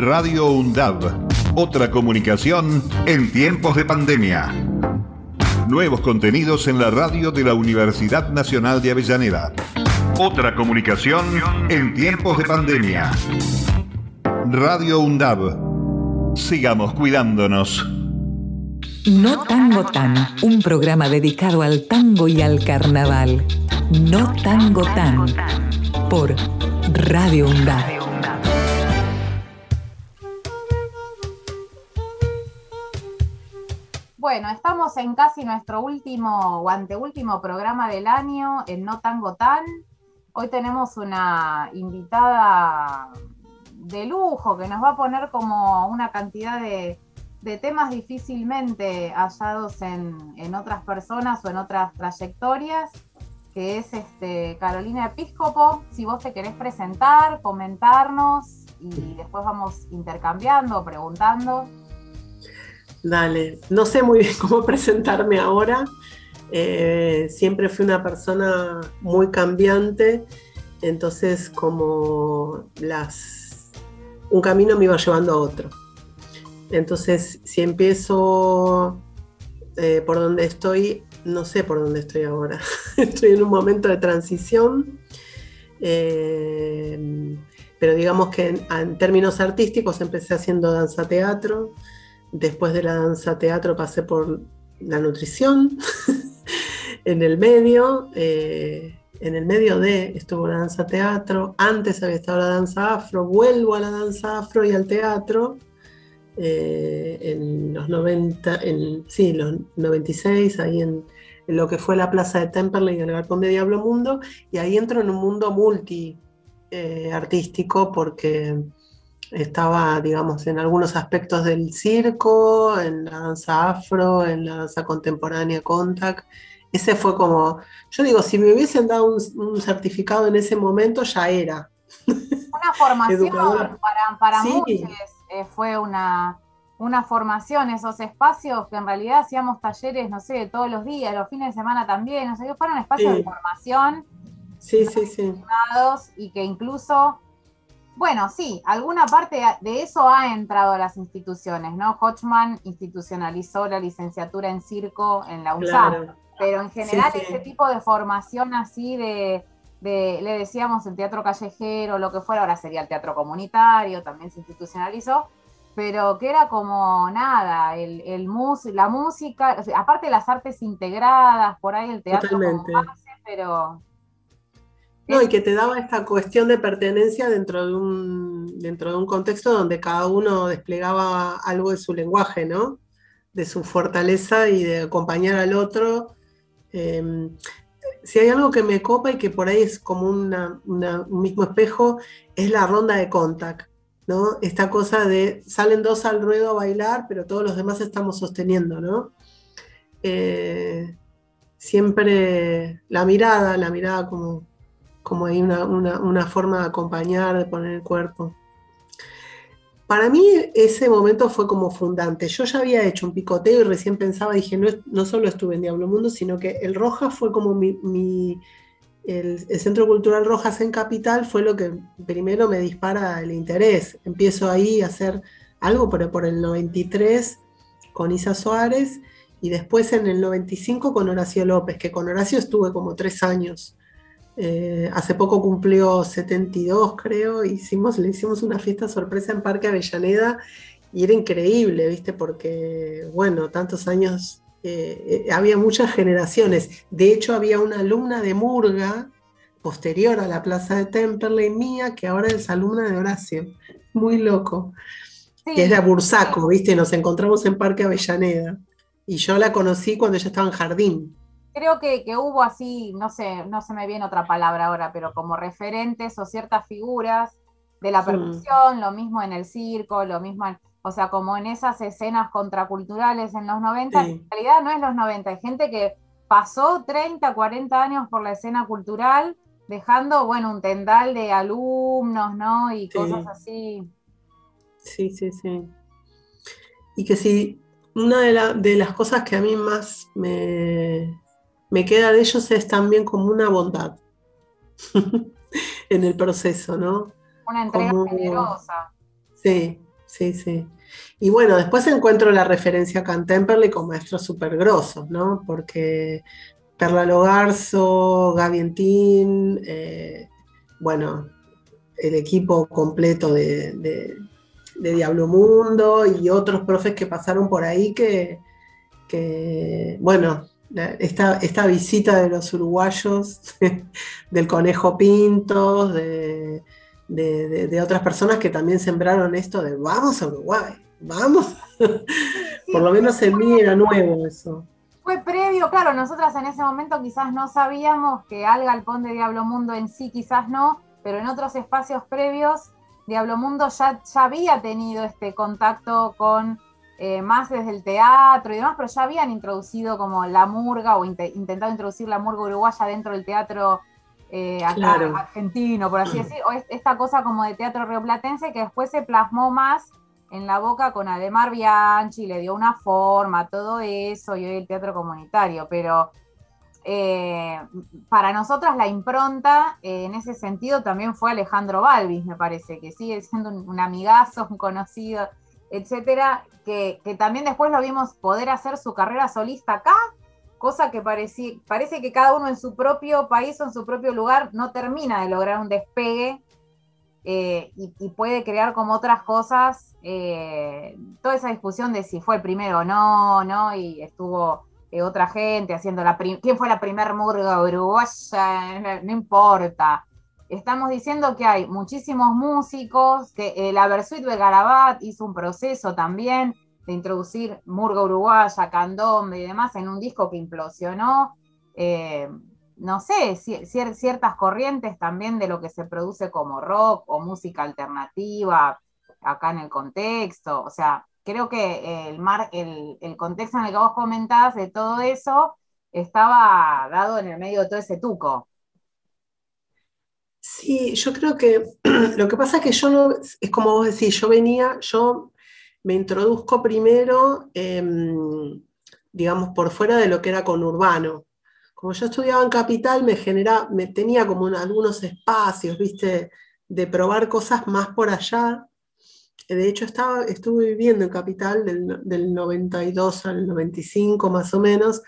Radio UNDAB. Otra comunicación en tiempos de pandemia. Nuevos contenidos en la radio de la Universidad Nacional de Avellaneda. Otra comunicación en tiempos de pandemia. Radio UNDAB. Sigamos cuidándonos. No Tango Tan, un programa dedicado al tango y al carnaval. No Tango Tan, por Radio UNDAB. Bueno, estamos en casi nuestro último o anteúltimo programa del año, en No Tango Tan. Hoy tenemos una invitada de lujo que nos va a poner como una cantidad de, temas difícilmente hallados en, otras personas o en otras trayectorias, que es este, Carolina Episcopo. Si vos te querés presentar, comentarnos y después vamos intercambiando, preguntando. Dale, no sé muy bien cómo presentarme ahora. Eh, siempre fui una persona muy cambiante, entonces como las un camino me iba llevando a otro. Entonces, si empiezo eh, por donde estoy, no sé por dónde estoy ahora. estoy en un momento de transición. Eh, pero digamos que en, términos artísticos empecé haciendo danza teatro, Después de la danza teatro pasé por la nutrición. en el medio, eh, en el medio de estuvo la danza teatro. Antes había estado la danza afro. Vuelvo a la danza afro y al teatro. Eh, en los 90, en, sí, los 96, ahí en, lo que fue la plaza de Temperley y el Galpón de Diablo Mundo, y ahí entro en un mundo multi eh, artístico porque estaba, digamos, en algunos aspectos del circo, en la danza afro, en la danza contemporánea contact. Ese fue como, yo digo, si me hubiesen dado un, certificado en ese momento, ya era. Una formación para, para muchos, eh, fue una, una formación, esos espacios que en realidad hacíamos talleres, no sé, todos los días, los fines de semana también, no sé, fueron espacios de formación. Sí, sí, sí. Y que incluso bueno, sí, alguna parte de eso ha entrado a las instituciones, ¿no? Hodgman institucionalizó la licenciatura en circo en la UNSAM, pero en general ese tipo de formación así de, le decíamos el teatro callejero, lo que fuera, ahora sería el teatro comunitario, también se institucionalizó, pero que era como nada, el, el la música, aparte de las artes integradas, por ahí el teatro como base, pero no, y que te daba esta cuestión de pertenencia dentro de un, dentro de un contexto donde cada uno desplegaba algo de su lenguaje, ¿no? De su fortaleza y de acompañar al otro. Em, si hay algo que me copa y que por ahí es como un mismo espejo, es la ronda de contact, ¿no? Esta cosa de salen dos al ruedo a bailar, pero todos los demás estamos sosteniendo, ¿no? Eh, siempre la mirada, la mirada como como hay una, forma de acompañar, de poner el cuerpo. Para mí ese momento fue como fundante. Yo ya había hecho un picoteo y recién pensaba, dije, no, no solo estuve en Diablo Mundo, sino que el Rojas fue como mi, el, Centro Cultural Rojas en Capital fue lo que primero me dispara el interés. Empiezo ahí a hacer algo por, por el 93 con Isa Suárez y después en el 95 con Horacio López, que con Horacio estuve como tres años. Eh, hace poco cumplió 72, creo, hicimos, le hicimos una fiesta sorpresa en Parque Avellaneda y era increíble, ¿viste? Porque, bueno, tantos años, eh, eh, había muchas generaciones. De hecho, había una alumna de Murga, posterior a la plaza de Temperley mía, que ahora es alumna de Horacio. Muy loco. Que es de Bursaco, ¿viste? Nos encontramos en Parque Avellaneda. Y yo la conocí cuando ella estaba en jardín creo que, hubo así, no sé, no se me viene otra palabra ahora, pero como referentes o ciertas figuras de la percusión, lo mismo en el circo, lo mismo, o sea, como en esas escenas contraculturales en los 90, en realidad no es los 90, hay gente que pasó 30, 40 años por la escena cultural, dejando, bueno, un tendal de alumnos, ¿no? Y cosas así. Sí, sí, sí. Y que sí, una de, de las cosas que a mí más me, me queda de ellos es también como una bondad en el proceso, ¿no? Una entrega generosa. Sí, sí, sí. Y bueno, después encuentro la referencia a Cantemperley con maestros súper grosos, ¿no? Porque Perla Logarzo, Gaby Entín, eh, bueno, el equipo completo de, Diablo Mundo y otros profes que pasaron por ahí que, bueno, esta, esta, visita de los uruguayos, del Conejo Pintos, de, otras personas que también sembraron esto de vamos a Uruguay, vamos. Por lo menos en mí era nuevo eso. Fue previo, claro, nosotras en ese momento quizás no sabíamos que al galpón de Diablo Mundo en sí quizás no, pero en otros espacios previos, Diablo Mundo ya, ya había tenido este contacto con eh, más desde el teatro y demás, pero ya habían introducido como la murga o intentado introducir la murga uruguaya dentro del teatro eh, argentino, por así decirlo, o esta cosa como de teatro rioplatense que después se plasmó más en la boca con Ademar Bianchi, le dio una forma, todo eso, y hoy el teatro comunitario, pero eh, para nosotras la impronta eh, en ese sentido también fue Alejandro Balvis, me parece, que sigue siendo un, amigazo, un conocido, etcétera, que, también después lo vimos poder hacer su carrera solista acá, cosa que parece, que cada uno en su propio país o en su propio lugar no termina de lograr un despegue eh, y, puede crear como otras cosas, toda esa discusión de si fue el primero o no, ¿no? Y estuvo eh, otra gente haciendo la quién fue la primer murga uruguaya, no importa. Estamos diciendo que hay muchísimos músicos, que eh, la Versuit de Garabat hizo un proceso también de introducir murga uruguaya, candombe y demás en un disco que implosionó. Eh, no sé, ciertas corrientes también de lo que se produce como rock o música alternativa acá en el contexto. O sea, creo que el, mar, el, contexto en el que vos comentabas de todo eso estaba dado en el medio de todo ese tuco. Sí, yo creo que lo que pasa es que yo no, es como vos decís, yo venía, yo me introduzco primero, em, digamos, por fuera de lo que era conurbano. Como yo estudiaba en Capital, me genera, me tenía como algunos espacios, viste, de probar cosas más por allá, de hecho estaba, estuve viviendo en Capital del, 92 al 95 más o menos,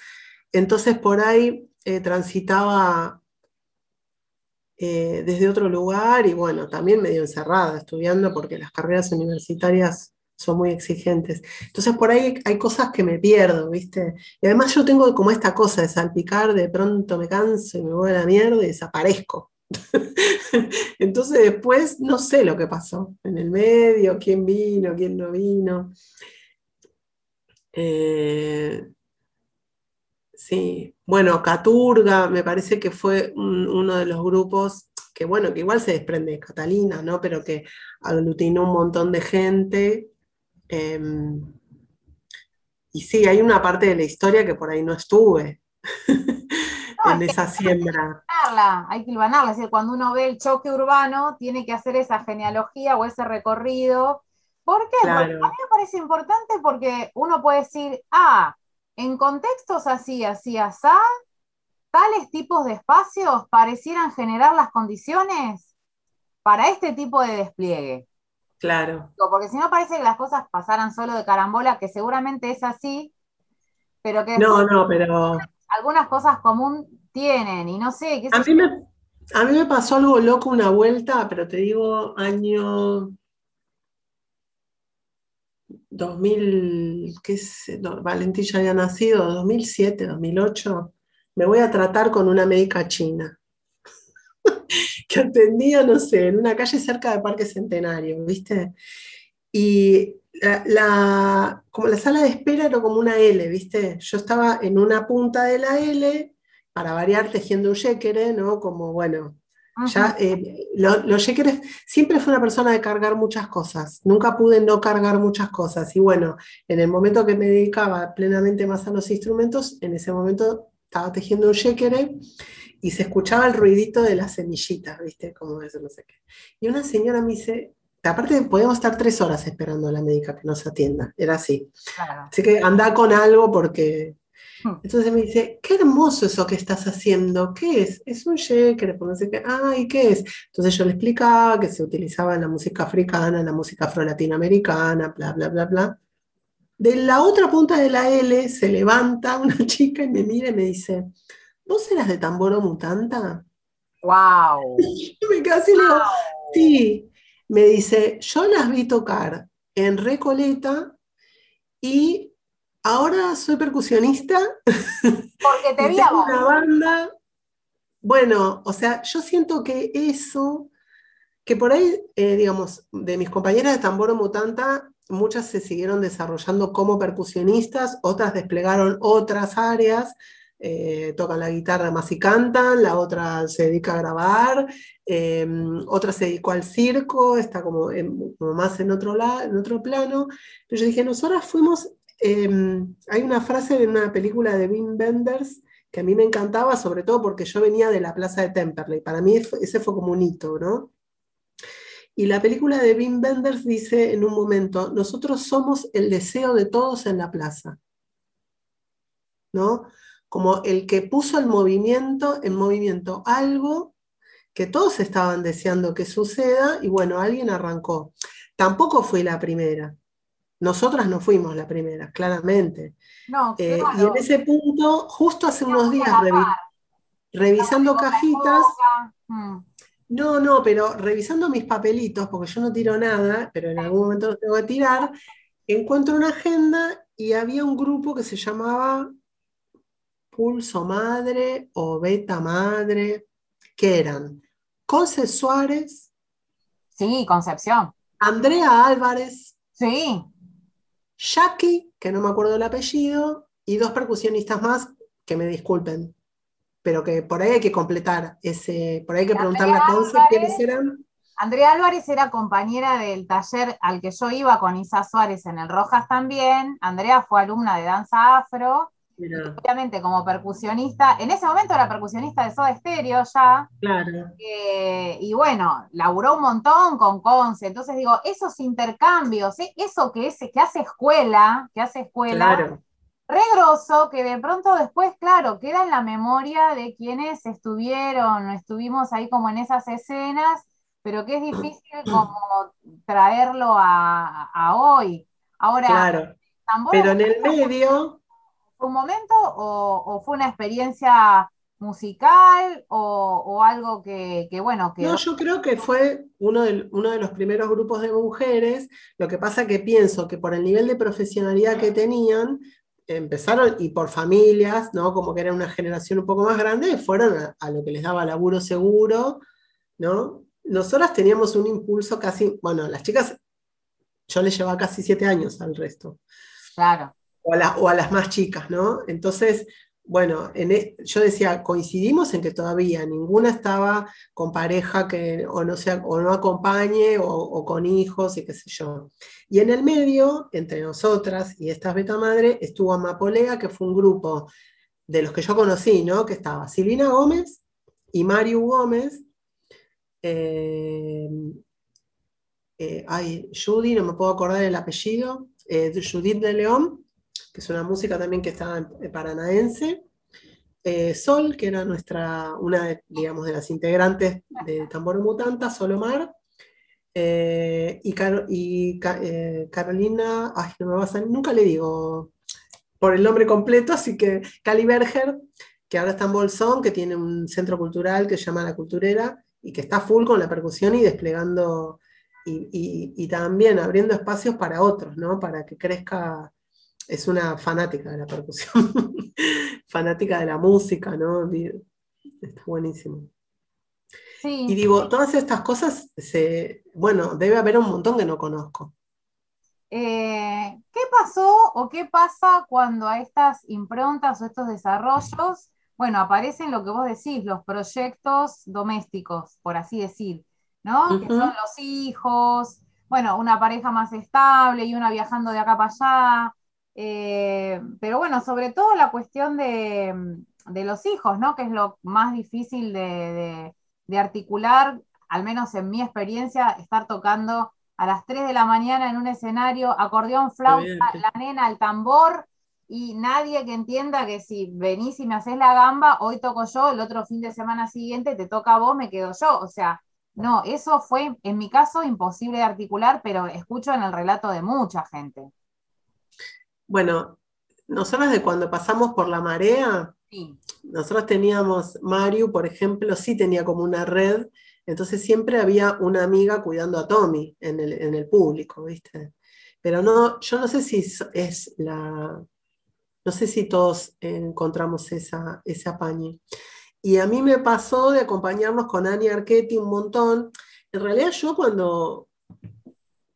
entonces por ahí eh, transitaba eh, desde otro lugar y bueno, también medio encerrada estudiando porque las carreras universitarias son muy exigentes. Entonces por ahí hay cosas que me pierdo, ¿viste? Y además yo tengo como esta cosa de salpicar, de pronto me canso y me voy a la mierda y desaparezco. Entonces después no sé lo que pasó en el medio, quién vino, quién no vino. Eh, sí, bueno, Caturga me parece que fue uno de los grupos que bueno, que igual se desprende de Catalina, ¿no? Pero que aglutinó un montón de gente. Em, y sí, hay una parte de la historia que por ahí no estuve. en esa siembra. Hay que hilvanarla, es decir, cuando uno ve el choque urbano, tiene que hacer esa genealogía o ese recorrido. ¿Por qué? a mí me parece importante porque uno puede decir, ah, en contextos así, así, así, tales tipos de espacios parecieran generar las condiciones para este tipo de despliegue. Claro. Porque si no parece que las cosas pasaran solo de carambola, que seguramente es así, pero que... No, no, pero algunas cosas común tienen y no sé. ¿qué a, mí me, a mí me pasó algo loco una vuelta, pero te digo año 2000, qué sé, Valentín ya había nacido, 2007, 2008, me voy a tratar con una médica china que atendía, no sé, en una calle cerca de Parque Centenario, ¿viste? Y la, como la sala de espera era como una L, ¿viste? Yo estaba en una punta de la L, para variar, tejiendo un yéquere, ¿no? Como, bueno, ya eh, los yéqueres, siempre fue una persona de cargar muchas cosas, nunca pude no cargar muchas cosas. Y bueno, en el momento que me dedicaba plenamente más a los instrumentos, en ese momento estaba tejiendo un yéquere y se escuchaba el ruidito de las semillitas, ¿viste? Como eso, no sé qué. Y una señora me dice, Aparte, podemos estar tres horas esperando a la médica que nos atienda. Era así. Así que anda con algo porque. Hmm. Entonces me dice, qué hermoso eso que estás haciendo, ¿qué es? Es un shaker, no sé qué, ah, ¿y qué es? Entonces yo le explicaba que se utilizaba en la música africana, en la música afro-latinoamericana, bla, bla, bla, bla. De la otra punta de la L se levanta una chica y me mira y me dice, ¿vos eras de Tamboro Mutanta? ¡Wow! me quedé así, digo, sí. Me dice, yo las vi tocar en Recoleta y ahora soy percusionista. Porque te vi una banda. Bueno, o sea, yo siento que eso, que por ahí, eh, digamos, de mis compañeras de Tamboro Mutanta, muchas se siguieron desarrollando como percusionistas, otras desplegaron otras áreas, eh, tocan la guitarra más y cantan, la otra se dedica a grabar, eh, otra se dedicó al circo, está como, más en otro, lado, en otro plano. Pero yo dije, nosotras fuimos, em, hay una frase en una película de Wim Wenders que a mí me encantaba, sobre todo porque yo venía de la plaza de Temperley, para mí ese fue como un hito, ¿no? Y la película de Wim Wenders dice en un momento, nosotros somos el deseo de todos en la plaza. ¿No? como el que puso el movimiento en movimiento algo que todos estaban deseando que suceda y bueno, alguien arrancó. Tampoco fui la primera. Nosotras no fuimos la primera, claramente. Eh, y en ese punto, justo hace unos días, revisando cajitas, mm. no, no, pero revisando mis papelitos, porque yo no tiro nada, pero en algún momento lo tengo que tirar, encuentro una agenda y había un grupo que se llamaba Pulso Madre o Beta Madre, que eran Conce Suárez. Sí, Concepción. Andrea Álvarez. Sí. Jackie, que no me acuerdo el apellido, y dos percusionistas más, que me disculpen, pero que por ahí hay que completar ese, por ahí hay que preguntarle a Conce quiénes eran. Andrea Álvarez era compañera del taller al que yo iba con Isa Suárez en el Rojas también. Andrea fue alumna de danza afro Obviamente, como percusionista, en ese momento era percusionista de Soda Stereo ya. Claro. Eh, y bueno, laburó un montón con Conce. Entonces digo, esos intercambios, ¿eh? eso que, es, que hace escuela, que hace escuela, claro. regroso, que de pronto después, claro, queda en la memoria de quienes estuvieron, estuvimos ahí como en esas escenas, pero que es difícil como traerlo a, hoy. Ahora, claro. pero en el medio un momento o, fue una experiencia musical o, algo que, bueno, que... No, yo creo que fue uno de, uno de los primeros grupos de mujeres, lo que pasa que pienso que por el nivel de profesionalidad que tenían, empezaron, y por familias, ¿no? Como que era una generación un poco más grande, fueron a, lo que les daba laburo seguro, ¿no? Nosotras teníamos un impulso casi, bueno, las chicas, yo les llevaba casi siete años al resto. Claro o a, las más chicas, ¿no? Entonces, bueno, e, yo decía, coincidimos en que todavía ninguna estaba con pareja que o no, sea, o no acompañe o, con hijos y qué sé yo. Y en el medio, entre nosotras y estas beta madre, estuvo Amapolea, que fue un grupo de los que yo conocí, ¿no? Que estaba Silvina Gómez y Mario Gómez. Eh, eh, Judy, no me puedo acordar el apellido, eh, Judith de León, que es una música también que estaba en, paranaense. Eh, Sol, que era nuestra, una de, digamos, de las integrantes de Tambor Mutanta, Solomar. Eh, y, y eh, Carolina, ay, no me vas a, nunca le digo por el nombre completo, así que Cali Berger, que ahora está en Bolsón, que tiene un centro cultural que se llama La Culturera y que está full con la percusión y desplegando y, y también abriendo espacios para otros, ¿no? Para que crezca es una fanática de la percusión, fanática de la música, ¿no? Está buenísimo. Y digo, todas estas cosas, se, bueno, debe haber un montón que no conozco. Eh, ¿Qué pasó o qué pasa cuando a estas improntas o estos desarrollos, bueno, aparecen lo que vos decís, los proyectos domésticos, por así decir, ¿no? Que son los hijos, bueno, una pareja más estable y una viajando de acá para allá, eh, pero bueno, sobre todo la cuestión de, los hijos, ¿no? Que es lo más difícil de, articular, al menos en mi experiencia, estar tocando a las 3 de la mañana en un escenario, acordeón, flauta, la nena, el tambor, y nadie que entienda que si venís y me haces la gamba, hoy toco yo, el otro fin de semana siguiente te toca a vos, me quedo yo. O sea, no, eso fue en mi caso imposible de articular, pero escucho en el relato de mucha gente. Bueno, nosotros de cuando pasamos por la marea, nosotros teníamos, Mario, por ejemplo, sí tenía como una red, entonces siempre había una amiga cuidando a Tommy en el, en el público, ¿viste? Pero no, yo no sé si es la, no sé si todos encontramos esa, ese apañe. Y a mí me pasó de acompañarnos con Annie Archetti un montón. En realidad yo cuando,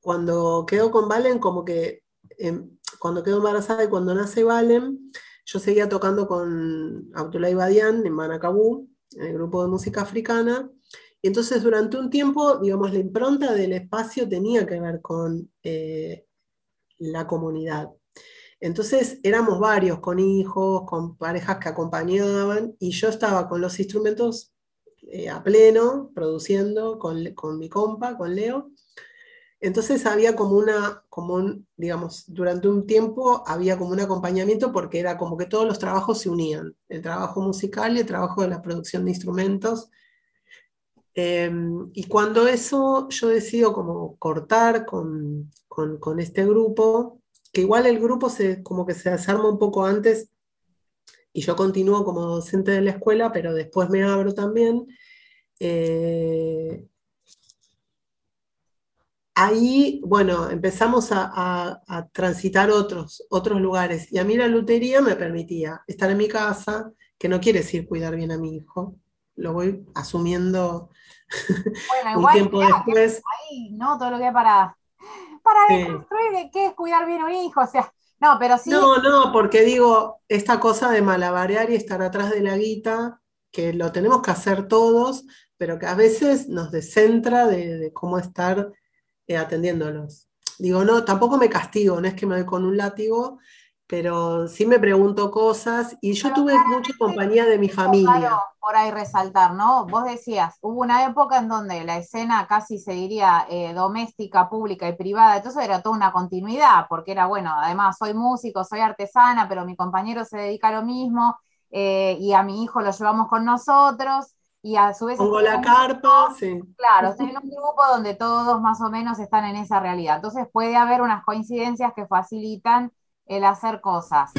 cuando quedo con Valen, como que em, cuando quedo embarazada y cuando nace Valen, yo seguía tocando con Abdullah Badian en Manacabú, en el grupo de música africana. Y entonces durante un tiempo, digamos, la impronta del espacio tenía que ver con eh, la comunidad. Entonces éramos varios, con hijos, con parejas que acompañaban, y yo estaba con los instrumentos eh, a pleno, produciendo con, con, mi compa, con Leo. Entonces había como una, como un, digamos, durante un tiempo había como un acompañamiento porque era como que todos los trabajos se unían, el trabajo musical y el trabajo de la producción de instrumentos. Em, y cuando eso yo decido como cortar con, con, con este grupo, que igual el grupo se, como que se desarma un poco antes y yo continúo como docente de la escuela, pero después me abro también. Eh, ahí, bueno, empezamos a, transitar otros, otros lugares. Y a mí la lutería me permitía estar en mi casa, que no quiere decir cuidar bien a mi hijo. Lo voy asumiendo un tiempo después. Ahí, ¿no? Todo lo que para para deconstruir qué es cuidar bien a un hijo, o sea, no, pero sí. No, no, porque digo, esta cosa de malabarear y estar atrás de la guita, que lo tenemos que hacer todos, pero que a veces nos descentra de, cómo estar eh, atendiéndolos. Digo, no, tampoco me castigo, no es que me doy con un látigo, pero sí me pregunto cosas y yo tuve mucha compañía de mi familia. por ahí resaltar, ¿no? Vos decías, hubo una época en donde la escena casi se diría eh, doméstica, pública y privada, entonces era toda una continuidad, porque era, bueno, además soy músico, soy artesana, pero mi compañero se dedica a lo mismo eh, y a mi hijo lo llevamos con nosotros. Y a su vez... Pongo la carpa, sí. Claro, estoy en un grupo donde todos más o menos están en esa realidad. Entonces puede haber unas coincidencias que facilitan el hacer cosas.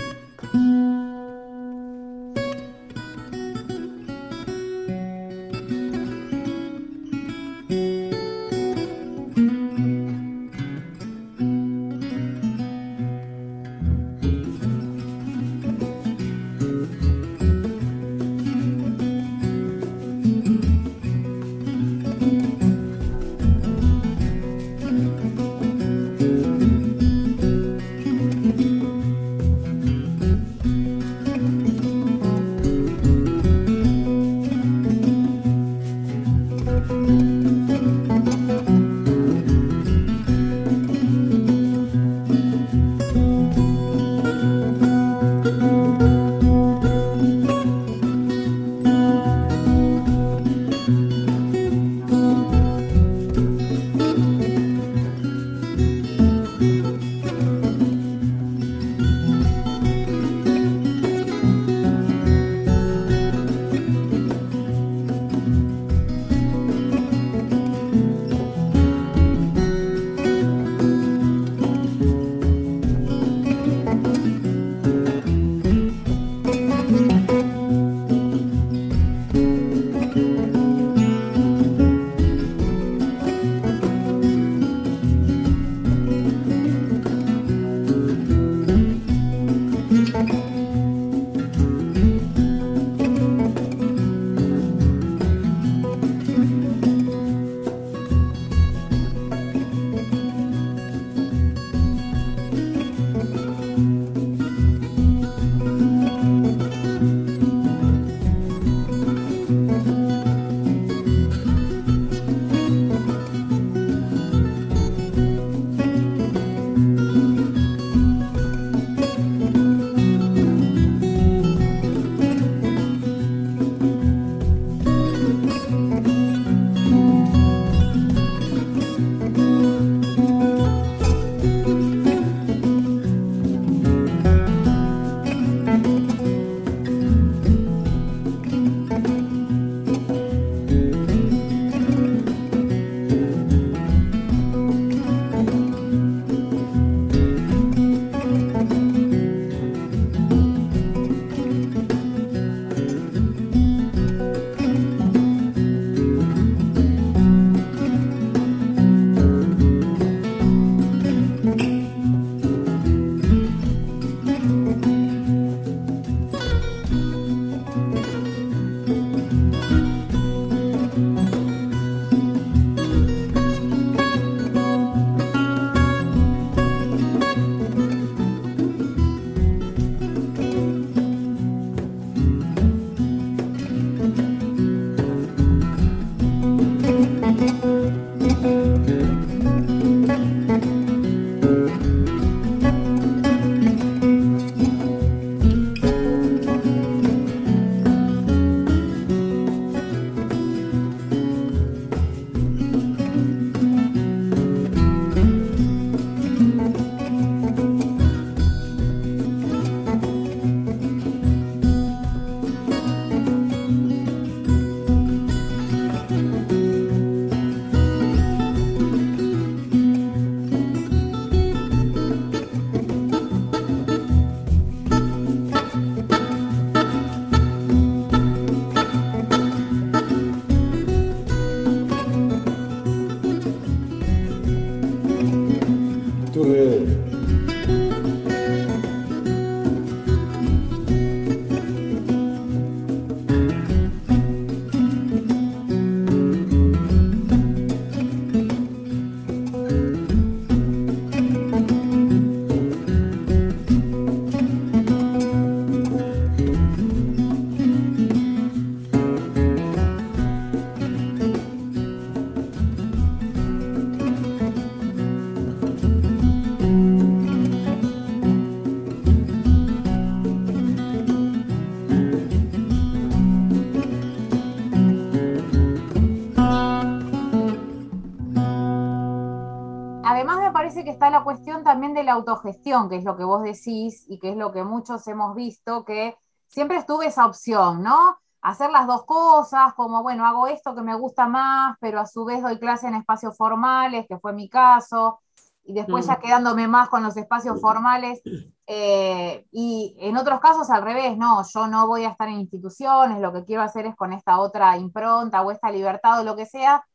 También de la autogestión, que es lo que vos decís y que es lo que muchos hemos visto, que siempre estuve esa opción, ¿no? Hacer las dos cosas, como, bueno, hago esto que me gusta más, pero a su vez doy clase en espacios formales, que fue mi caso, y después ya mm. quedándome más con los espacios formales. Eh, y en otros casos al revés, no, yo no voy a estar en instituciones, lo que quiero hacer es con esta otra impronta o esta libertad o lo que sea,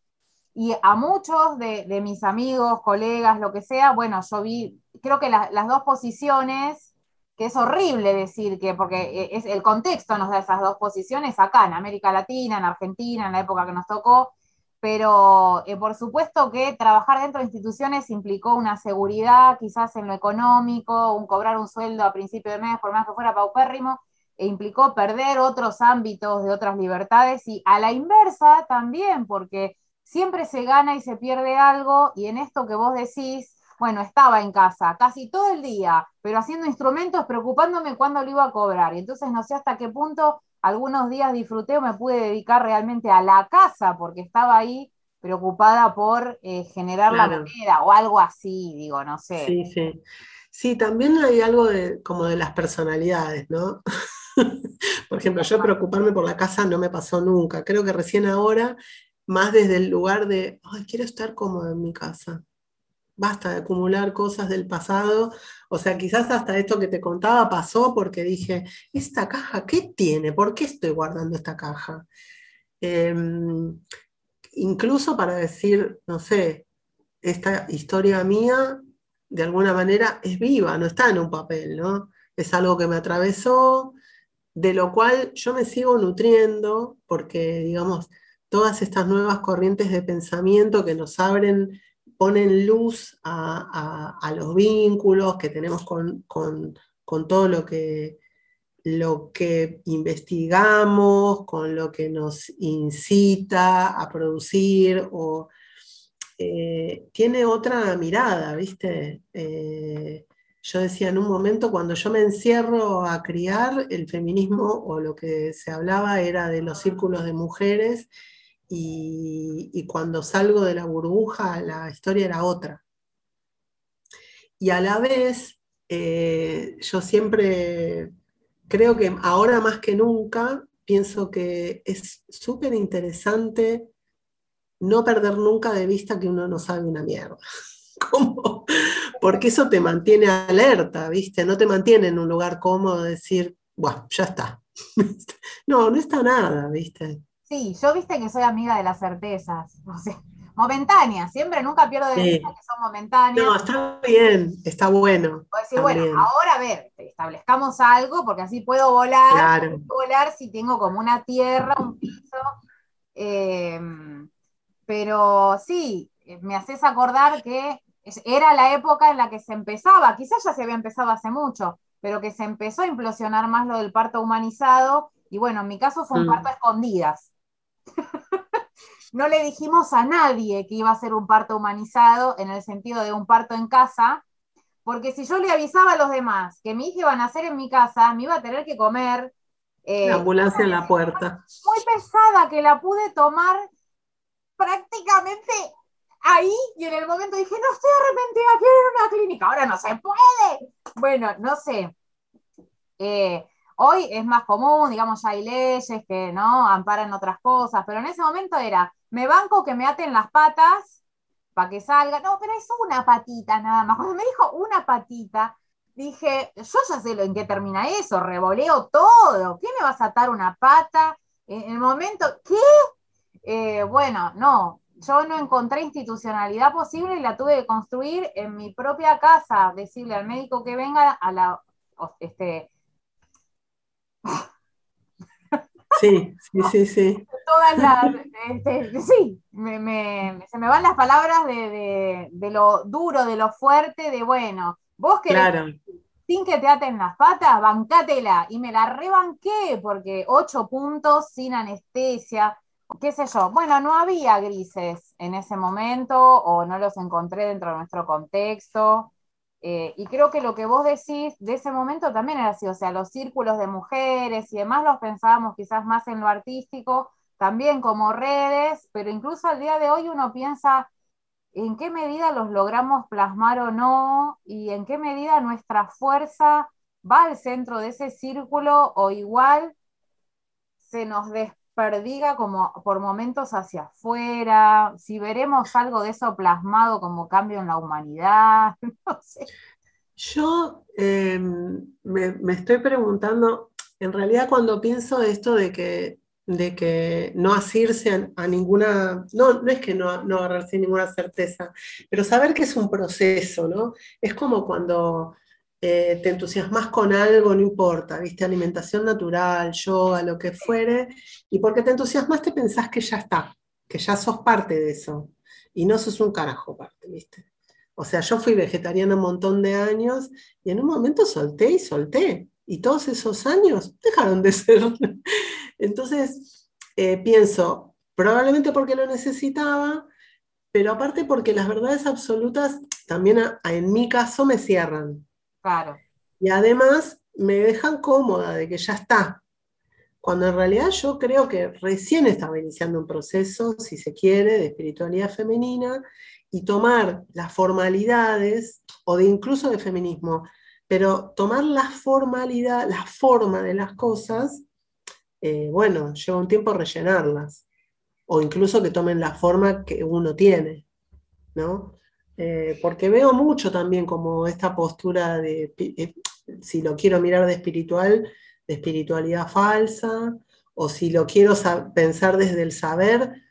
y a muchos de, mis amigos, colegas, lo que sea, bueno, yo vi, creo que las dos posiciones, que es horrible decir que, porque e, es, el contexto nos da esas dos posiciones acá, en América Latina, en Argentina, en la época que nos tocó, pero eh, por supuesto que trabajar dentro de instituciones implicó una seguridad, quizás en lo económico, un cobrar un sueldo a principio de mes, por más que fuera paupérrimo, e implicó perder otros ámbitos de otras libertades y a la inversa también, porque siempre se gana y se pierde algo, y en esto que vos decís, bueno, estaba en casa casi todo el día, pero haciendo instrumentos, preocupándome cuándo lo iba a cobrar. Y entonces no sé hasta qué punto algunos días disfruté o me pude dedicar realmente a la casa, porque estaba ahí preocupada por eh, generar la moneda o algo así, digo, no sé. Sí, sí. Sí, también hay algo de, como de las personalidades, ¿no? por ejemplo, yo preocuparme por la casa no me pasó nunca. Creo que recién ahora más desde el lugar de, ay, quiero estar cómoda en mi casa. Basta de acumular cosas del pasado. O sea, quizás hasta esto que te contaba pasó porque dije, ¿esta caja qué tiene? ¿Por qué estoy guardando esta caja? Em, incluso para decir, no sé, esta historia mía de alguna manera es viva, no está en un papel, ¿no? Es algo que me atravesó, de lo cual yo me sigo nutriendo, porque, digamos, todas estas nuevas corrientes de pensamiento que nos abren, ponen luz a, los vínculos que tenemos con, todo lo que, lo que investigamos, con lo que nos incita a producir, o eh, tiene otra mirada, ¿viste? Eh, yo decía en un momento, cuando yo me encierro a criar, el feminismo o lo que se hablaba era de los círculos de mujeres y, cuando salgo de la burbuja la historia era otra. Y a la vez, eh, yo siempre creo que ahora más que nunca pienso que es súper interesante no perder nunca de vista que uno no sabe una mierda. ¿Cómo? Porque eso te mantiene alerta, ¿viste? No te mantiene en un lugar cómodo de decir, bueno, ya está. no, no está nada, ¿viste? Sí, yo viste que soy amiga de las certezas, o sea, momentáneas, siempre nunca pierdo de vista que son momentáneas. No, está bien, está bueno. Puedo decir, bueno, ahora a ver, establezcamos algo, porque así puedo volar, puedo volar si tengo como una tierra, un piso. Em, pero sí, me haces acordar que era la época en la que se empezaba, quizás ya se había empezado hace mucho, pero que se empezó a implosionar más lo del parto humanizado, y bueno, en mi caso fue un mm. parto a escondidas no le dijimos a nadie que iba a ser un parto humanizado en el sentido de un parto en casa, porque si yo le avisaba a los demás que mi hija iba a nacer en mi casa, me iba a tener que comer. Eh, la ambulancia en la puerta. Muy pesada que la pude tomar prácticamente ahí y en el momento dije, no estoy arrepentida, quiero ir a una clínica, ahora no se puede. Bueno, no sé. Eh, Hoy es más común, digamos, ya hay leyes que no amparan otras cosas, pero en ese momento era, me banco que me aten las patas para que salga. No, pero es una patita nada más. Cuando me dijo una patita, dije, yo ya sé en qué termina eso, revoleo todo. ¿Qué me vas a atar una pata? En el momento, ¿qué? Eh, bueno, no, yo no encontré institucionalidad posible y la tuve que construir en mi propia casa, decirle al médico que venga a la, este, Sí, sí, sí, sí. Todas las, este, sí, se me van las palabras de, lo duro, de lo fuerte, de bueno, vos querés, sin que te aten las patas, bancátela. Y me la rebanqué porque ocho puntos sin anestesia, qué sé yo. Bueno, no había grises en ese momento o no los encontré dentro de nuestro contexto. Eh, y creo que lo que vos decís de ese momento también era así, o sea, los círculos de mujeres y demás los pensábamos quizás más en lo artístico, también como redes, pero incluso al día de hoy uno piensa en qué medida los logramos plasmar o no y en qué medida nuestra fuerza va al centro de ese círculo o igual se nos desperdiga como por momentos hacia afuera, si veremos algo de eso plasmado como cambio en la humanidad, no sé. Yo em, me, estoy preguntando, en realidad cuando pienso esto de que, de que no asirse a, ninguna, no, no es que no, no agarrarse ninguna certeza, pero saber que es un proceso, ¿no? Es como cuando eh, te entusiasmas con algo, no importa, viste, alimentación natural, yoga, lo que fuere, y porque te entusiasmas te pensás que ya está, que ya sos parte de eso, y no sos un carajo parte, viste. O sea, yo fui vegetariana un montón de años y en un momento solté y solté, y todos esos años dejaron de ser. Entonces, eh, pienso, probablemente porque lo necesitaba, pero aparte porque las verdades absolutas también en mi caso me cierran. Claro. Y además me dejan cómoda de que ya está. Cuando en realidad yo creo que recién estaba iniciando un proceso, si se quiere, de espiritualidad femenina y tomar las formalidades, o de incluso de feminismo, pero tomar la formalidad, la forma de las cosas, eh, bueno, lleva un tiempo rellenarlas, o incluso que tomen la forma que uno tiene, ¿no? Eh, porque veo mucho también como esta postura de, eh, si lo quiero mirar de espiritual, de espiritualidad falsa, o si lo quiero pensar desde el saber,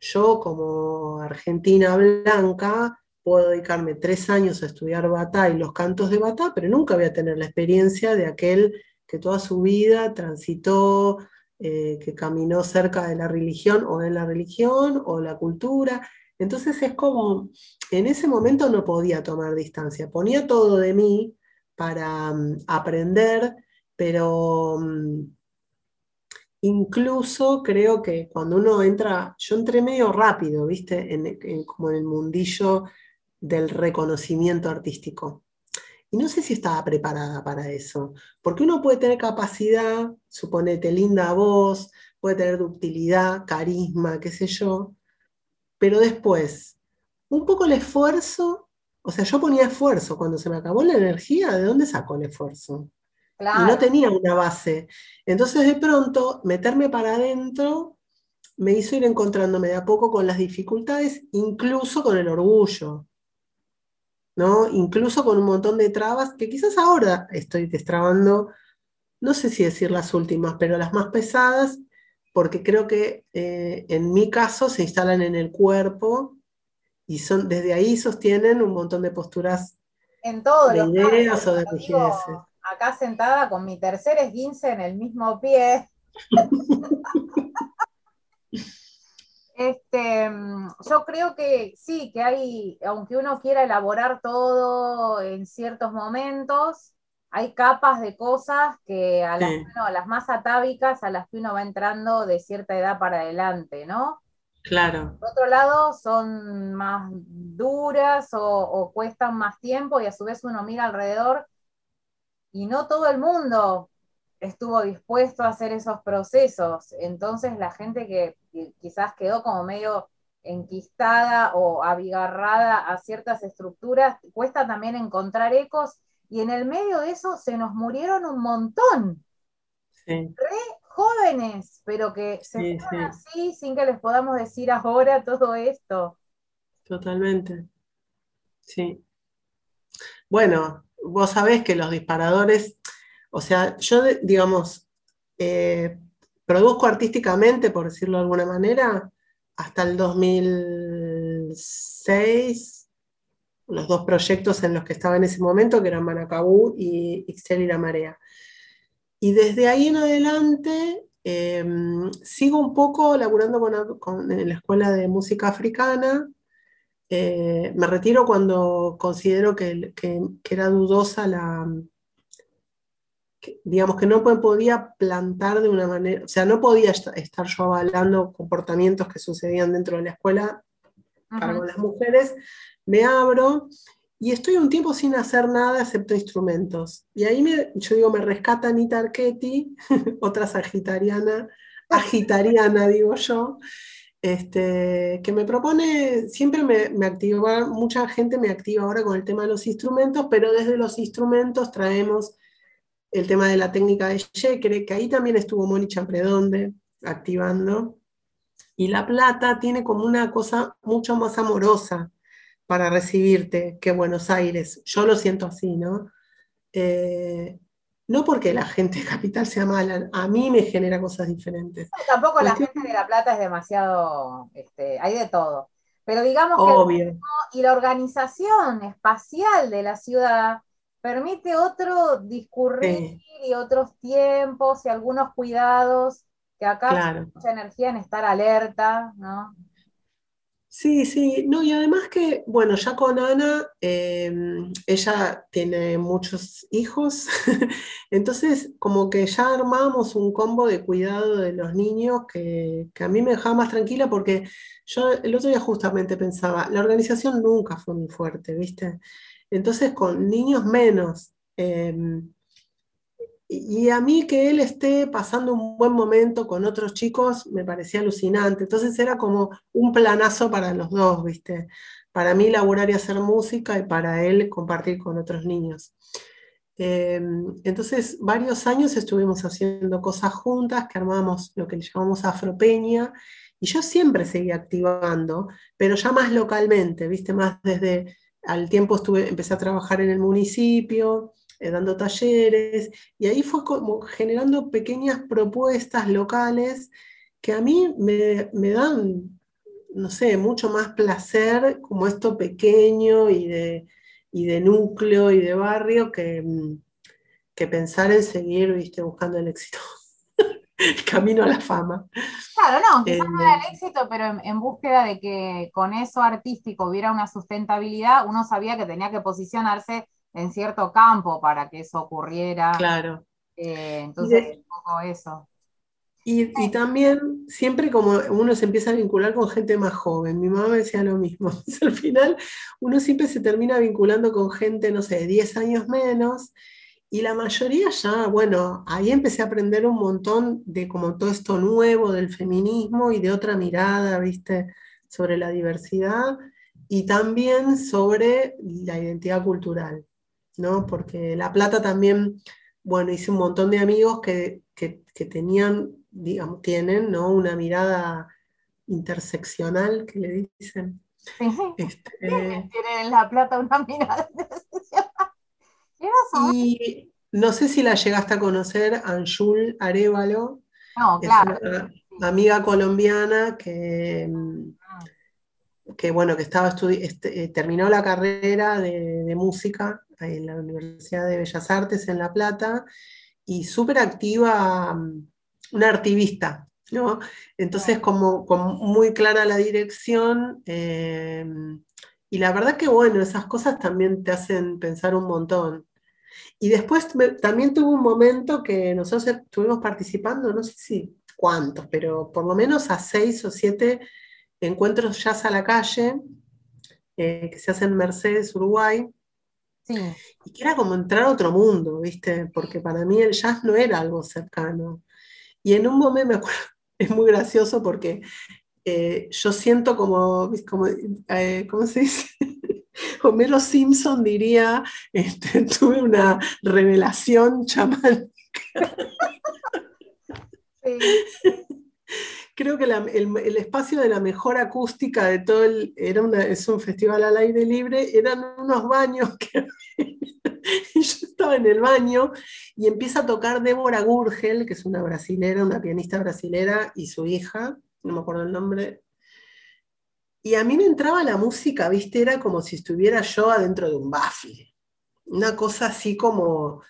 yo como argentina blanca puedo dedicarme tres años a estudiar Batá y los cantos de Batá, pero nunca voy a tener la experiencia de aquel que toda su vida transitó, eh, que caminó cerca de la religión o en la religión o la cultura. Entonces es como, en ese momento no podía tomar distancia, ponía todo de mí para mm, aprender, pero mm, incluso creo que cuando uno entra, yo entré medio rápido, ¿viste? como en el mundillo del reconocimiento artístico. Y no sé si estaba preparada para eso, porque uno puede tener capacidad, suponete, linda voz, puede tener ductilidad, carisma, qué sé yo, pero después, un poco el esfuerzo, o sea, yo ponía esfuerzo, cuando se me acabó la energía, ¿de dónde sacó el esfuerzo? Y no tenía una base. Entonces, de pronto, meterme para adentro me hizo ir encontrándome de a poco con las dificultades, incluso con el orgullo, ¿no? Incluso con un montón de trabas que quizás ahora estoy destrabando, no sé si decir las últimas, pero las más pesadas, porque creo que eh, en mi caso se instalan en el cuerpo y son, desde ahí sostienen un montón de posturas en todos de ideas o de rigideces. Acá sentada con mi tercer esguince en el mismo pie. Este, yo creo que sí, que hay, aunque uno quiera elaborar todo en ciertos momentos, hay capas de cosas que a las, más atávicas a las que uno va entrando de cierta edad para adelante, ¿no? Claro. Por otro lado, son más duras o, cuestan más tiempo y a su vez uno mira alrededor y no todo el mundo estuvo dispuesto a hacer esos procesos. Entonces la gente que quizás quedó como medio enquistada o abigarrada a ciertas estructuras, cuesta también encontrar ecos y en el medio de eso se nos murieron un montón. Re jóvenes, pero que se sí, así sin que les podamos decir ahora todo esto. Totalmente. Sí. Bueno, vos sabés que los disparadores, o sea, yo, digamos, eh, produzco artísticamente, por decirlo de alguna manera, hasta el 2006, los dos proyectos en los que estaba en ese momento, que eran Manacabú y Ixel y la Marea. Y desde ahí en adelante em, sigo un poco laburando en la Escuela de Música Africana. Eh, me retiro cuando considero que, era dudosa la, digamos que no podía plantar de una manera, o sea, no podía estar yo avalando comportamientos que sucedían dentro de la escuela para las mujeres, me abro y estoy un tiempo sin hacer nada excepto instrumentos. Y ahí me, yo digo, me rescata Anita Archetti, otra sagitariana, agitariana digo yo, este, que me propone, siempre me, me activa, mucha gente me activa ahora con el tema de los instrumentos, pero desde los instrumentos traemos el tema de la técnica de Shekere, que ahí también estuvo Moni Champredonde activando. Y La Plata tiene como una cosa mucho más amorosa para recibirte que Buenos Aires. Yo lo siento así, ¿no? Eh, no porque la gente de capital sea mala, a mí me genera cosas diferentes. tampoco la gente de La Plata es demasiado, este, hay de todo. Pero digamos que y la organización espacial de la ciudad permite otro discurrir y otros tiempos y algunos cuidados que acá mucha energía en estar alerta, ¿no? Sí, sí, no, y además que, bueno, ya con Ana, em, ella tiene muchos hijos, entonces como que ya armamos un combo de cuidado de los niños que, a mí me dejaba más tranquila porque yo el otro día justamente pensaba, la organización nunca fue muy fuerte, ¿viste? Entonces con niños menos. Em, y a mí que él esté pasando un buen momento con otros chicos me parecía alucinante. Entonces era como un planazo para los dos, ¿viste? Para mí laburar y hacer música y para él compartir con otros niños. Em, entonces, varios años estuvimos haciendo cosas juntas, que armábamos lo que le llamamos Afropeña, y yo siempre seguía activando, pero ya más localmente, ¿viste? Más desde al tiempo estuve, empecé a trabajar en el municipio, eh, dando talleres, y ahí fue como generando pequeñas propuestas locales que a mí me, dan, no sé, mucho más placer como esto pequeño y de, de núcleo y de barrio que, que pensar en seguir, viste, buscando el éxito. el camino a la fama. Claro, no, quizás no era el eh, éxito, pero en, búsqueda de que con eso artístico hubiera una sustentabilidad, uno sabía que tenía que posicionarse en cierto campo para que eso ocurriera. Claro. Eh, entonces, un poco eso. Y, también siempre como uno se empieza a vincular con gente más joven, mi mamá me decía lo mismo, al final uno siempre se termina vinculando con gente, no sé, 10 años menos, y la mayoría ya, bueno, ahí empecé a aprender un montón de como todo esto nuevo del feminismo y de otra mirada, viste, sobre la diversidad y también sobre la identidad cultural. ¿No? Porque La Plata también, bueno, hice un montón de amigos que, tenían, digamos, tienen, ¿no? Una mirada interseccional, que le dicen. Este, tienen en La Plata una mirada interseccional. Y no sé si la llegaste a conocer, Anjul Arevalo. No, claro. amiga colombiana que, que bueno, que estaba este, eh, terminó la carrera de, música en la Universidad de Bellas Artes en La Plata y súper activa, mm, una activista, ¿no? Entonces, como, muy clara la dirección, eh, y la verdad que, bueno, esas cosas también te hacen pensar un montón. Y después también tuvo un momento que nosotros estuvimos participando, no sé si cuántos, pero por lo menos a seis o siete encuentros jazz a la calle, eh, que se hacen en Mercedes, Uruguay. Y que era como entrar a otro mundo, ¿viste? Porque para mí el jazz no era algo cercano. Y en un momento me acuerdo, es muy gracioso porque eh, yo siento como, como eh, ¿cómo se dice? Homero Simpson diría, este, tuve una revelación chamánica. Creo que el, espacio de la mejor acústica de todo el, era es un festival al aire libre, eran unos baños que yo estaba en el baño y empieza a tocar Débora Gurgel, que es una brasilera, una pianista brasilera, y su hija, no me acuerdo el nombre, y a mí me entraba la música, viste, era como si estuviera yo adentro de un baffle. Una cosa así como...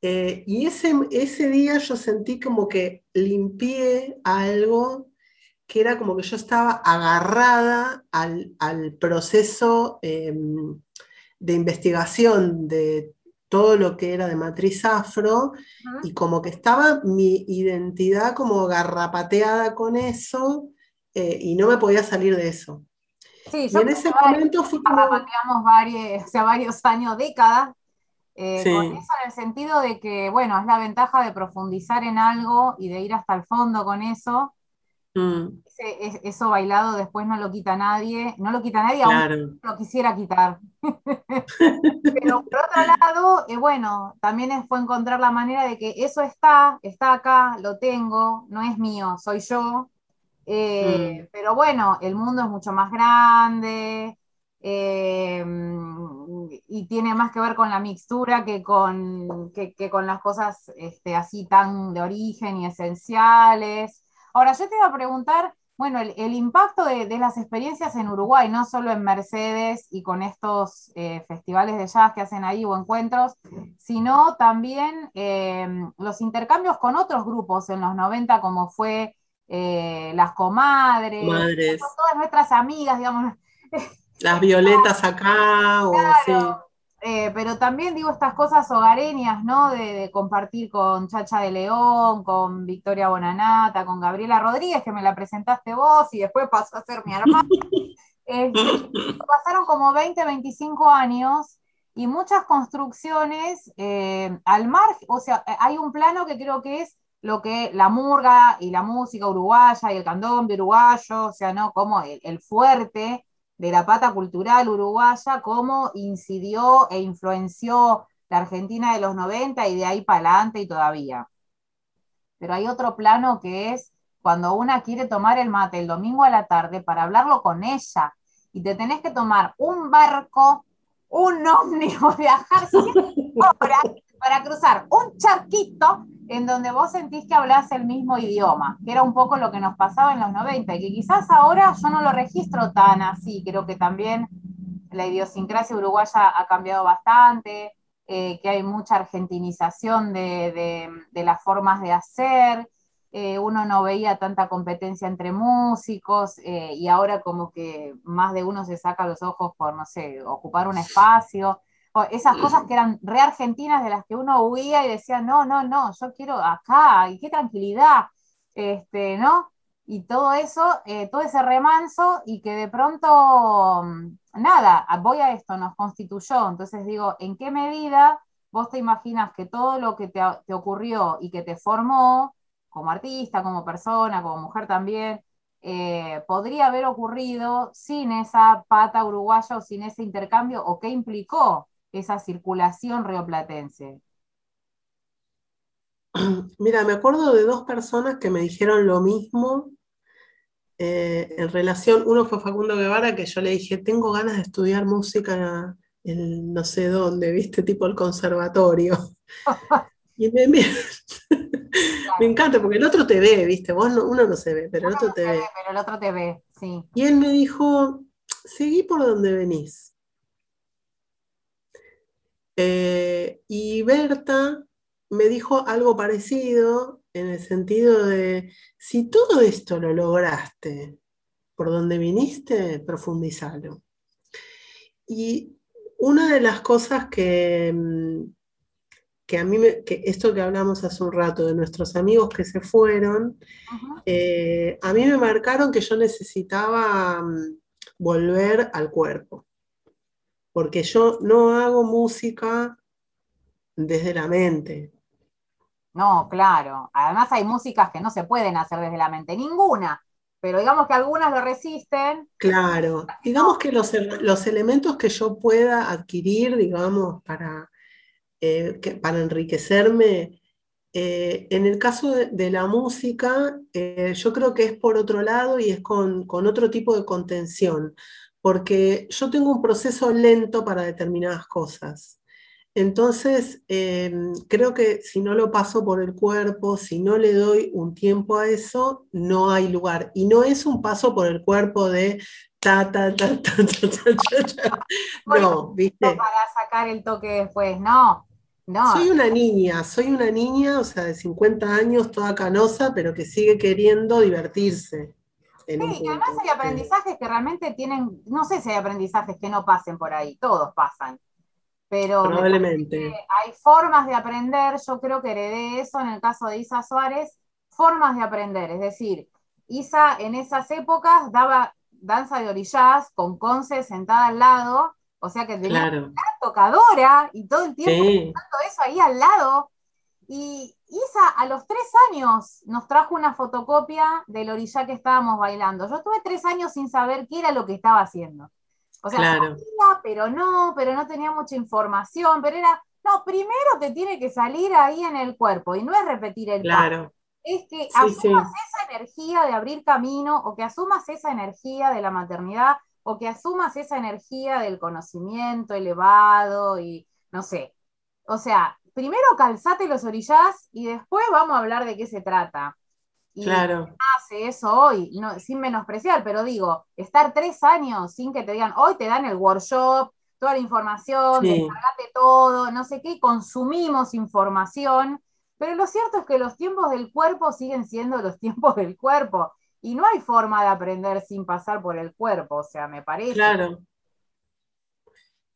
Eh, y ese, ese día yo sentí como que limpié algo que era como que yo estaba agarrada al, proceso em, de investigación de todo lo que era de matriz afro y como que estaba mi identidad como garrapateada con eso eh, y no me podía salir de eso. Sí, yo en ese momento fue como... varios, o sea, varios años, décadas, eh, con eso en el sentido de que, bueno, es la ventaja de profundizar en algo y de ir hasta el fondo con eso. Mm. eso bailado después no lo quita nadie, no lo quita nadie, aún lo quisiera quitar. Pero por otro lado, eh, bueno, también fue encontrar la manera de que eso está, está acá, lo tengo, no es mío, soy yo, eh, mm. Pero bueno, el mundo es mucho más grande eh, y tiene más que ver con la mixtura que con, con las cosas este, así tan de origen y esenciales. Ahora, yo te iba a preguntar, bueno, el, impacto de, las experiencias en Uruguay, no solo en Mercedes y con estos eh, festivales de jazz que hacen ahí o encuentros, sino también los intercambios con otros grupos en los 90, como fue eh, las comadres, todas nuestras amigas, digamos. Las violetas acá, eh, pero también digo estas cosas hogareñas, ¿no? De, compartir con Chacha de León, con Victoria Bonanata, con Gabriela Rodríguez, que me la presentaste vos y después pasó a ser mi hermana. Este, pasaron como 20, 25 años y muchas construcciones eh, al margen, o sea, hay un plano que creo que es lo que la murga y la música uruguaya y el candombe uruguayo, o sea, ¿no? Como el, fuerte de la pata cultural uruguaya, cómo incidió e influenció la Argentina de los 90 y de ahí para adelante y todavía. Pero hay otro plano que es cuando una quiere tomar el mate el domingo a la tarde para hablarlo con ella y te tenés que tomar un barco, un ómnibus, viajar horas para cruzar un charquito en donde vos sentís que hablás el mismo idioma, que era un poco lo que nos pasaba en los 90 y que quizás ahora yo no lo registro tan así, creo que también la idiosincrasia uruguaya ha cambiado bastante, eh, que hay mucha argentinización de, las formas de hacer, eh, uno no veía tanta competencia entre músicos eh, y ahora como que más de uno se saca los ojos por, no sé, ocupar un espacio esas cosas que eran re argentinas de las que uno huía y decía, no, no, no, yo quiero acá, y qué tranquilidad, este, ¿no? Y todo eso, eh, todo ese remanso y que de pronto, mm, nada, voy a esto, nos constituyó. Entonces digo, ¿en qué medida vos te imaginas que todo lo que te, ocurrió y que te formó, como artista, como persona, como mujer también, eh, podría haber ocurrido sin esa pata uruguaya o sin ese intercambio o qué implicó esa circulación rioplatense? Mira, me acuerdo de dos personas que me dijeron lo mismo eh, en relación, uno fue Facundo Guevara, que yo le dije, tengo ganas de estudiar música en no sé dónde, viste, tipo el conservatorio. y me, me, encanta, porque el otro te ve, viste, vos uno no se ve, pero el otro te ve. Pero el otro te ve, sí. Y él me dijo, seguí por donde venís. Eh, y Berta me dijo algo parecido en el sentido de, si todo esto lo lograste por donde viniste, profundizalo. Y una de las cosas que, mm, que a mí, me, que esto que hablamos hace un rato de nuestros amigos que se fueron, eh, a mí me marcaron que yo necesitaba mm, volver al cuerpo porque yo no hago música desde la mente. No, claro. Además hay músicas que no se pueden hacer desde la mente, ninguna. Pero digamos que algunas lo resisten. Claro. Digamos que los, elementos que yo pueda adquirir, digamos, para, eh, para enriquecerme, eh, en el caso de, la música, eh, yo creo que es por otro lado y es con, con otro tipo de contención porque yo tengo un proceso lento para determinadas cosas. Entonces, em, creo que si no lo paso por el cuerpo, si no le doy un tiempo a eso, no hay lugar. Y no es un paso por el cuerpo de ta, ta, ta, ta, ta, No, ¿viste? Para sacar el toque después, no. No. Soy una niña, soy una niña, o sea, de 50 años, toda canosa, pero que sigue queriendo divertirse. Sí, y además hay aprendizajes que realmente tienen, no sé si hay aprendizajes que no pasen por ahí, todos pasan. Pero probablemente hay formas de aprender, yo creo que heredé eso en el caso de Isa Suárez, formas de aprender, es decir, Isa en esas épocas daba danza de orillas con Conce sentada al lado, o sea que tenía una tocadora y todo el tiempo todo eso ahí al lado. Y Isa a los tres años nos trajo una fotocopia del orillá que estábamos bailando. Yo estuve tres años sin saber qué era lo que estaba haciendo. O sea, sabía, pero no, pero no tenía mucha información, pero era, no, primero te tiene que salir ahí en el cuerpo y no es repetir el claro. Es que asumas esa energía de abrir camino o que asumas esa energía de la maternidad o que asumas esa energía del conocimiento elevado y no sé. O sea, primero calzate los orillas y después vamos a hablar de qué se trata. Y claro. hace eso hoy, no, sin menospreciar, pero digo, estar tres años sin que te digan, hoy te dan el workshop, toda la información, sí. todo, no sé qué, consumimos información, pero lo cierto es que los tiempos del cuerpo siguen siendo los tiempos del cuerpo y no hay forma de aprender sin pasar por el cuerpo, o sea, me parece. Claro.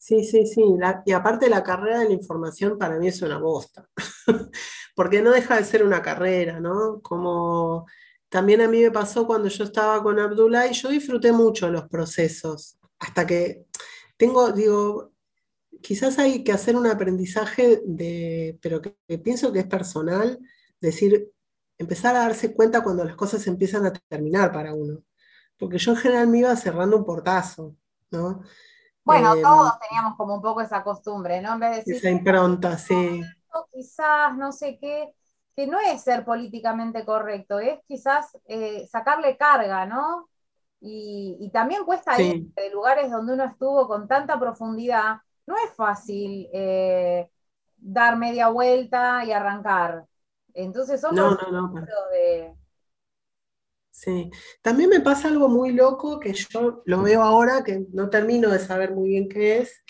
Sí, sí, sí. y aparte la carrera de la información para mí es una bosta, porque no deja de ser una carrera, ¿no? Como también a mí me pasó cuando yo estaba con Abdullah y yo disfruté mucho los procesos, hasta que tengo, digo, quizás hay que hacer un aprendizaje de, pero que, pienso que es personal, decir, empezar a darse cuenta cuando las cosas empiezan a terminar para uno. Porque yo en general me iba cerrando un portazo, ¿no? Bueno, eh, todos teníamos como un poco esa costumbre, ¿no? En vez de decir. Esa impronta, sí. Quizás, no sé qué, que no es ser políticamente correcto, es quizás eh, sacarle carga, ¿no? Y, también cuesta ir de lugares donde uno estuvo con tanta profundidad, no es fácil eh, dar media vuelta y arrancar. Entonces somos no, no, de, Sí, también me pasa algo muy loco que yo lo veo ahora, que no termino de saber muy bien qué es,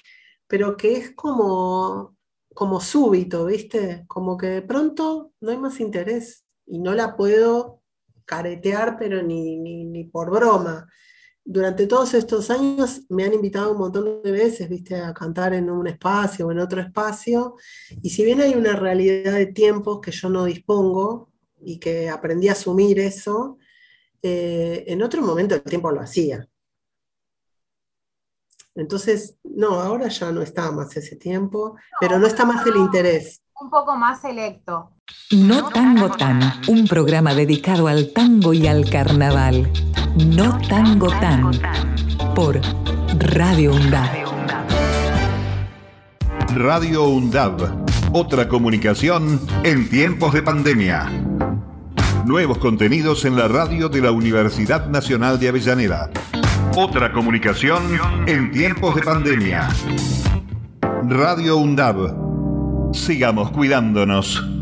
pero que es como, como súbito, ¿viste? Como que de pronto no hay más interés y no la puedo caretear, pero ni, ni, por broma. Durante todos estos años me han invitado un montón de veces, viste, a cantar en un espacio o en otro espacio, y si bien hay una realidad de tiempos que yo no dispongo y que aprendí a asumir eso, eh, en otro momento el tiempo lo hacía. Entonces, no, ahora ya no está más ese tiempo, pero no está más el interés. Un poco más selecto. No Tango Tan, un programa dedicado al tango y al carnaval. No Tango Tan, por Radio UNDAB. Radio UNDAB, otra comunicación en tiempos de pandemia. Nuevos contenidos en la radio de la Universidad Nacional de Avellaneda. Otra comunicación en tiempos de pandemia. Radio UNDAB. Sigamos cuidándonos.